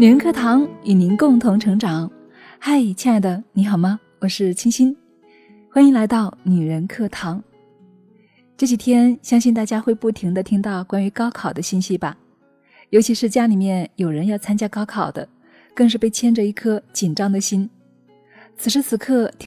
女人课堂与您共同成长。嗨亲爱的你好吗？我是清新欢迎来到女人课堂。这几天相信大家会不停的听到关于高考的信息吧。尤其是家里面有人要参加高考的更是被牵着一颗紧张的心。此时此刻